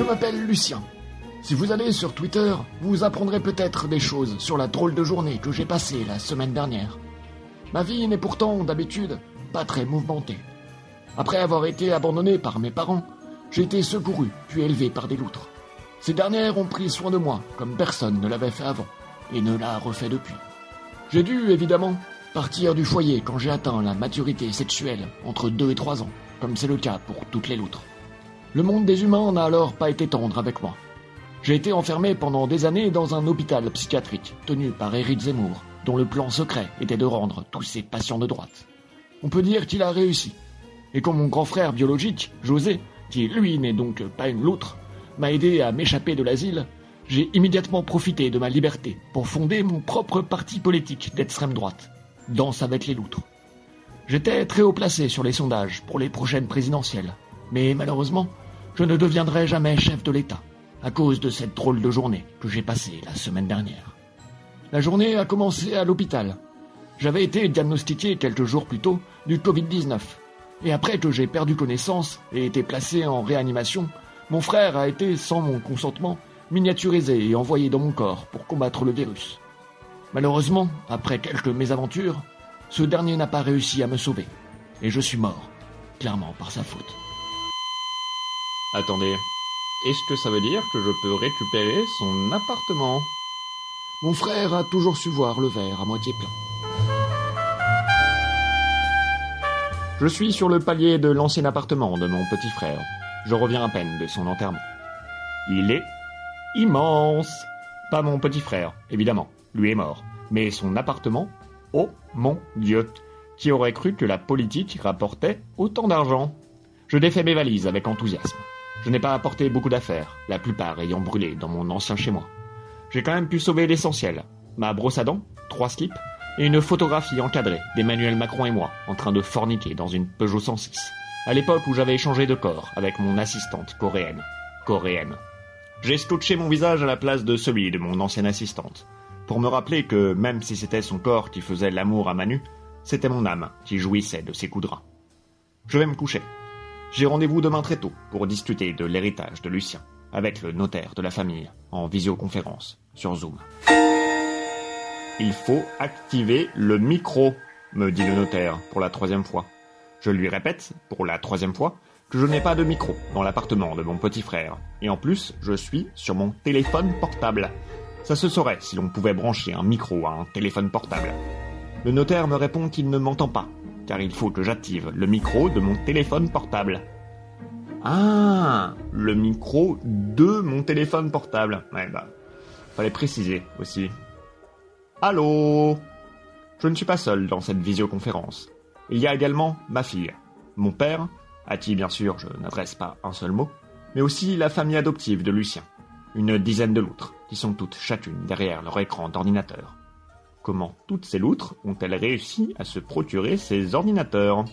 Je m'appelle Lucien. Si vous allez sur Twitter, vous apprendrez peut-être des choses sur la drôle de journée que j'ai passée la semaine dernière. Ma vie n'est pourtant, d'habitude, pas très mouvementée. Après avoir été abandonné par mes parents, j'ai été secouru puis élevé par des loutres. Ces dernières ont pris soin de moi comme personne ne l'avait fait avant et ne l'a refait depuis. J'ai dû, évidemment, partir du foyer quand j'ai atteint la maturité sexuelle entre 2 et 3 ans, comme c'est le cas pour toutes les loutres. Le monde des humains n'a alors pas été tendre avec moi. J'ai été enfermé pendant des années dans un hôpital psychiatrique tenu par Eric Zemmour, dont le plan secret était de rendre tous ses patients de droite. On peut dire qu'il a réussi. Et comme mon grand frère biologique, José, qui lui n'est donc pas une loutre, m'a aidé à m'échapper de l'asile, j'ai immédiatement profité de ma liberté pour fonder mon propre parti politique d'extrême droite, Danse avec les loutres. J'étais très haut placé sur les sondages pour les prochaines présidentielles, mais malheureusement, je ne deviendrai jamais chef de l'État à cause de cette drôle de journée que j'ai passée la semaine dernière. La journée a commencé à l'hôpital. J'avais été diagnostiqué quelques jours plus tôt du Covid-19. Et après que j'ai perdu connaissance et été placé en réanimation, mon frère a été, sans mon consentement, miniaturisé et envoyé dans mon corps pour combattre le virus. Malheureusement, après quelques mésaventures, ce dernier n'a pas réussi à me sauver. Et je suis mort, clairement par sa faute. Attendez, est-ce que ça veut dire que je peux récupérer son appartement? Mon frère a toujours su voir le verre à moitié plein. Je suis sur le palier de l'ancien appartement de mon petit frère. Je reviens à peine de son enterrement. Il est immense. Pas mon petit frère, évidemment. Lui est mort. Mais son appartement, oh mon Dieu. Qui aurait cru que la politique rapportait autant d'argent? Je défais mes valises avec enthousiasme. Je n'ai pas apporté beaucoup d'affaires, la plupart ayant brûlé dans mon ancien chez moi. J'ai quand même pu sauver l'essentiel. Ma brosse à dents, trois slips, et une photographie encadrée d'Emmanuel Macron et moi en train de forniquer dans une Peugeot 106 à l'époque où j'avais échangé de corps avec mon assistante coréenne. Coréenne. J'ai scotché mon visage à la place de celui de mon ancienne assistante, pour me rappeler que même si c'était son corps qui faisait l'amour à Manu, c'était mon âme qui jouissait de ses coups de. Je vais me coucher. J'ai rendez-vous demain très tôt pour discuter de l'héritage de Lucien, avec le notaire de la famille, en visioconférence, sur Zoom. Il faut activer le micro, me dit le notaire pour la troisième fois. Je lui répète, pour la troisième fois, que je n'ai pas de micro dans l'appartement de mon petit frère. Et en plus, je suis sur mon téléphone portable. Ça se saurait si l'on pouvait brancher un micro à un téléphone portable. Le notaire me répond qu'il ne m'entend pas, car il faut que j'active le micro de mon téléphone portable. Ah, le micro de mon téléphone portable. Ouais, bah, fallait préciser aussi. Allô? Je ne suis pas seul dans cette visioconférence. Il y a également ma fille, mon père, à qui bien sûr je n'adresse pas un seul mot, mais aussi la famille adoptive de Lucien, une dizaine de loutres, qui sont toutes chacune derrière leur écran d'ordinateur. Comment toutes ces loutres ont-elles réussi à se procurer ces ordinateurs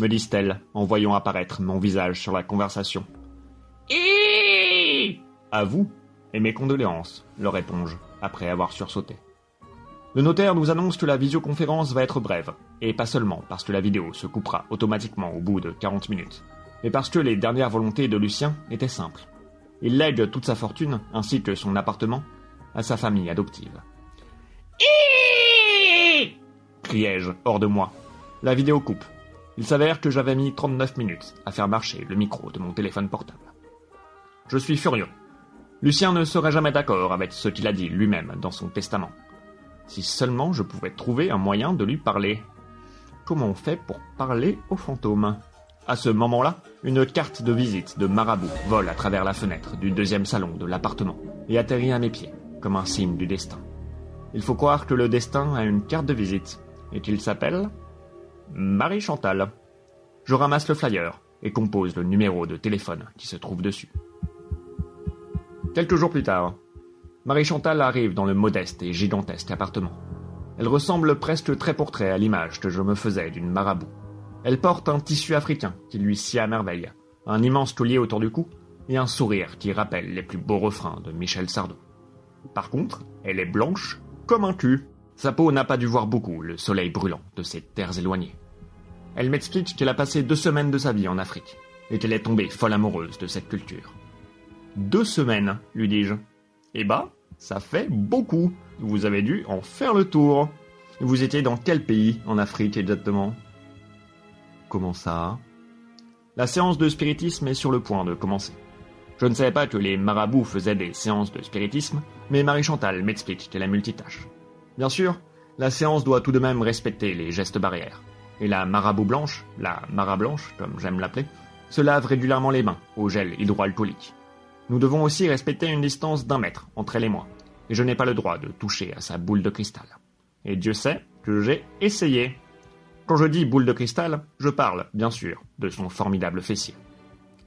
me disent-elles en voyant apparaître mon visage sur la conversation. À vous et mes condoléances, leur réponds-je, après avoir sursauté. Le notaire nous annonce que la visioconférence va être brève, et pas seulement parce que la vidéo se coupera automatiquement au bout de 40 minutes, mais parce que les dernières volontés de Lucien étaient simples. Il lègue toute sa fortune, ainsi que son appartement, à sa famille adoptive. criai-je hors de moi. La vidéo coupe. Il s'avère que j'avais mis 39 minutes à faire marcher le micro de mon téléphone portable. Je suis furieux. Lucien ne serait jamais d'accord avec ce qu'il a dit lui-même dans son testament. Si seulement je pouvais trouver un moyen de lui parler. Comment on fait pour parler aux fantômes? À ce moment-là, une carte de visite de marabout vole à travers la fenêtre du deuxième salon de l'appartement et atterrit à mes pieds, comme un signe du destin. Il faut croire que le destin a une carte de visite et qu'il s'appelle Marie Chantal. Je ramasse le flyer et compose le numéro de téléphone qui se trouve dessus. Quelques jours plus tard, Marie Chantal arrive dans le modeste et gigantesque appartement. Elle ressemble presque très pour trait à l'image que je me faisais d'une marabout. Elle porte un tissu africain qui lui sied à merveille, un immense collier autour du cou et un sourire qui rappelle les plus beaux refrains de Michel Sardou. Par contre, elle est blanche comme un cul. Sa peau n'a pas dû voir beaucoup le soleil brûlant de ces terres éloignées. Elle m'explique qu'elle a passé deux semaines de sa vie en Afrique, et qu'elle est tombée folle amoureuse de cette culture. Deux semaines, lui dis-je. Eh bah, ça fait beaucoup. Vous avez dû en faire le tour. Vous étiez dans quel pays en Afrique exactement? Comment ça? La séance de spiritisme est sur le point de commencer. Je ne savais pas que les marabouts faisaient des séances de spiritisme, mais Marie-Chantal m'explique qu'elle est multitâche. Bien sûr, la séance doit tout de même respecter les gestes barrières. Et la marabout blanche, la mara blanche, comme j'aime l'appeler, se lave régulièrement les mains au gel hydroalcoolique. Nous devons aussi respecter une distance d'un mètre entre elle et moi, et je n'ai pas le droit de toucher à sa boule de cristal. Et Dieu sait que j'ai essayé. Quand je dis boule de cristal, je parle, bien sûr, de son formidable fessier.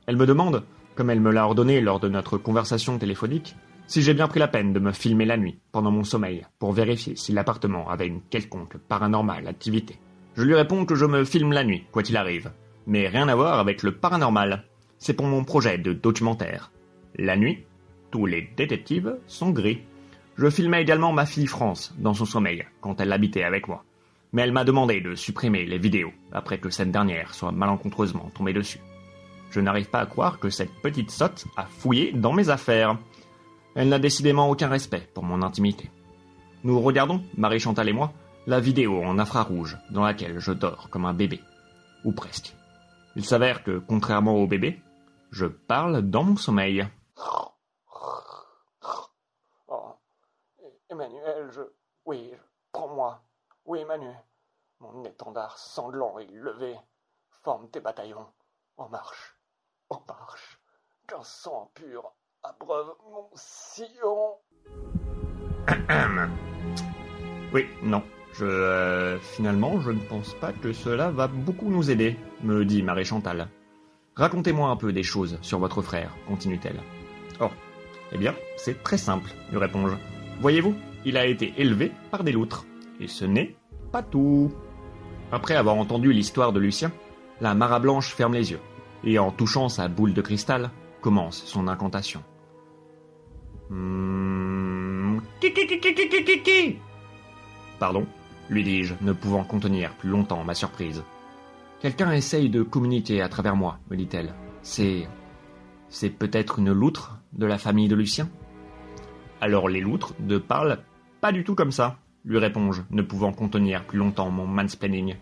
Elle me demande, comme elle me l'a ordonné lors de notre conversation téléphonique, si j'ai bien pris la peine de me filmer la nuit, pendant mon sommeil, pour vérifier si l'appartement avait une quelconque paranormale activité. Je lui réponds que je me filme la nuit, quoi qu'il arrive, mais rien à voir avec le paranormal. C'est pour mon projet de documentaire. La nuit, tous les détectives sont gris. Je filmais également ma fille France dans son sommeil quand elle habitait avec moi mais elle m'a demandé de supprimer les vidéos après que cette dernière soit malencontreusement tombée dessus. Je n'arrive pas à croire que cette petite sotte a fouillé dans mes affaires. Elle n'a décidément aucun respect pour mon intimité. Nous regardons, Marie Chantal et moi, la vidéo en infrarouge dans laquelle je dors comme un bébé. Ou presque. Il s'avère que, contrairement au bébé, je parle dans mon sommeil. Oh, Emmanuel, je... Oui, prends-moi. Oui, Manu, mon étendard sanglant et levé, forme tes bataillons. En marche, en marche, qu'un sang pur abreuve mon sillon. oui, non. Je, euh, finalement, je ne pense pas que cela va beaucoup nous aider, me dit Marie Chantal. Racontez-moi un peu des choses sur votre frère, continue-t-elle. Oh, eh bien, c'est très simple, lui réponds-je. Voyez-vous, il a été élevé par des loutres. Et ce n'est pas tout. Après avoir entendu l'histoire de Lucien, la Mara Blanche ferme les yeux, et en touchant sa boule de cristal, commence son incantation. Hmm. Pardon, lui dis-je, ne pouvant contenir plus longtemps ma surprise. Quelqu'un essaye de communiquer à travers moi, me dit-elle. C'est. C'est peut-être une loutre de la famille de Lucien? Alors les loutres ne parlent pas du tout comme ça lui réponds-je, ne pouvant contenir plus longtemps mon mansplaining.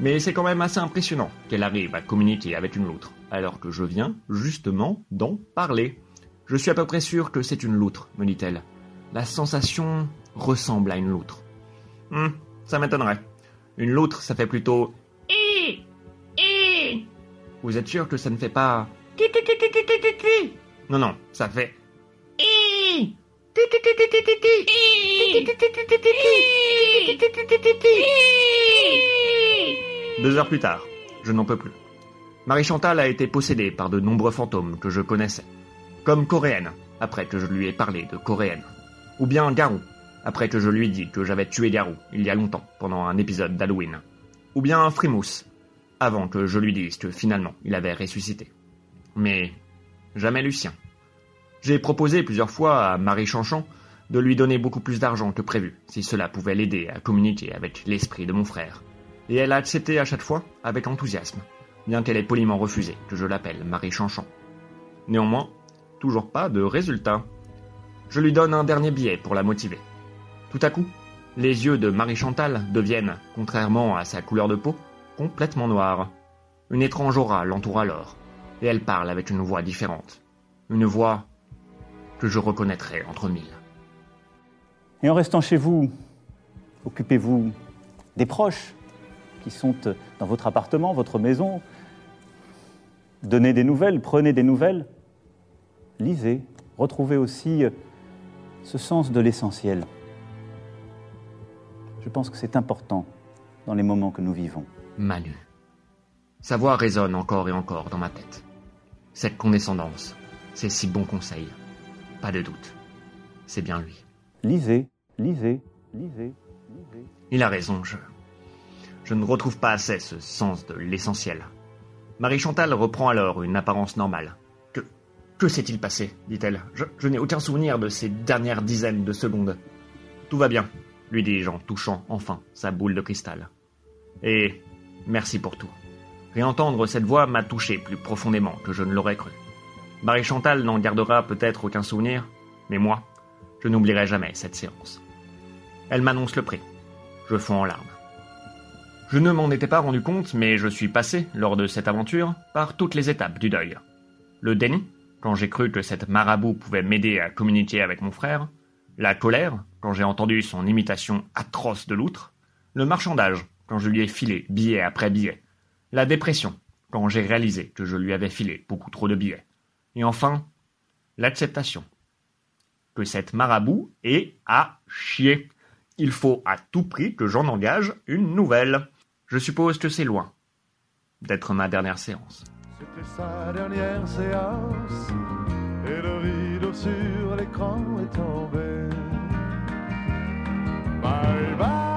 Mais c'est quand même assez impressionnant qu'elle arrive à communiquer avec une loutre, alors que je viens, justement, d'en parler. Je suis à peu près sûr que c'est une loutre, me dit-elle. La sensation ressemble à une loutre. Hum, ça m'étonnerait. Une loutre, ça fait plutôt Vous êtes sûr que ça ne fait pas Non, non, ça fait deux heures plus tard, je n'en peux plus. Marie Chantal a été possédée par de nombreux fantômes que je connaissais, comme Coréenne, après que je lui ai parlé de Coréenne, ou bien Garou, après que je lui ai dit que j'avais tué Garou il y a longtemps pendant un épisode d'Halloween, ou bien Frimousse, avant que je lui dise que finalement il avait ressuscité. Mais jamais Lucien. J'ai proposé plusieurs fois à Marie Chanchan de lui donner beaucoup plus d'argent que prévu, si cela pouvait l'aider à communiquer avec l'esprit de mon frère. Et elle a accepté à chaque fois avec enthousiasme, bien qu'elle ait poliment refusé que je l'appelle Marie Chanchan. Néanmoins, toujours pas de résultat. Je lui donne un dernier billet pour la motiver. Tout à coup, les yeux de Marie Chantal deviennent, contrairement à sa couleur de peau, complètement noirs. Une étrange aura l'entoure alors, et elle parle avec une voix différente. Une voix que je reconnaîtrai entre mille. Et en restant chez vous, occupez-vous des proches? Qui sont dans votre appartement, votre maison. Donnez des nouvelles, prenez des nouvelles. Lisez, retrouvez aussi ce sens de l'essentiel. Je pense que c'est important dans les moments que nous vivons. Manu. Sa voix résonne encore et encore dans ma tête. Cette condescendance, ces si bons conseils. Pas de doute. C'est bien lui. Lisez, lisez, lisez, lisez. Il a raison, je. Je ne retrouve pas assez ce sens de l'essentiel. Marie Chantal reprend alors une apparence normale. Que. Que s'est-il passé dit-elle. Je, n'ai aucun souvenir de ces dernières dizaines de secondes. Tout va bien, lui dis-je en touchant enfin sa boule de cristal. Et merci pour tout. Réentendre cette voix m'a touché plus profondément que je ne l'aurais cru. Marie Chantal n'en gardera peut-être aucun souvenir, mais moi, je n'oublierai jamais cette séance. Elle m'annonce le prix. Je fonds en larmes. Je ne m'en étais pas rendu compte, mais je suis passé, lors de cette aventure, par toutes les étapes du deuil. Le déni, quand j'ai cru que cette marabout pouvait m'aider à communiquer avec mon frère, la colère, quand j'ai entendu son imitation atroce de l'outre, le marchandage, quand je lui ai filé billet après billet, la dépression, quand j'ai réalisé que je lui avais filé beaucoup trop de billets, et enfin, l'acceptation. Que cette marabout est à chier. Il faut à tout prix que j'en engage une nouvelle. Je suppose que c'est loin d'être ma dernière séance. C'était sa dernière séance et le rideau sur l'écran est tombé. Bye bye.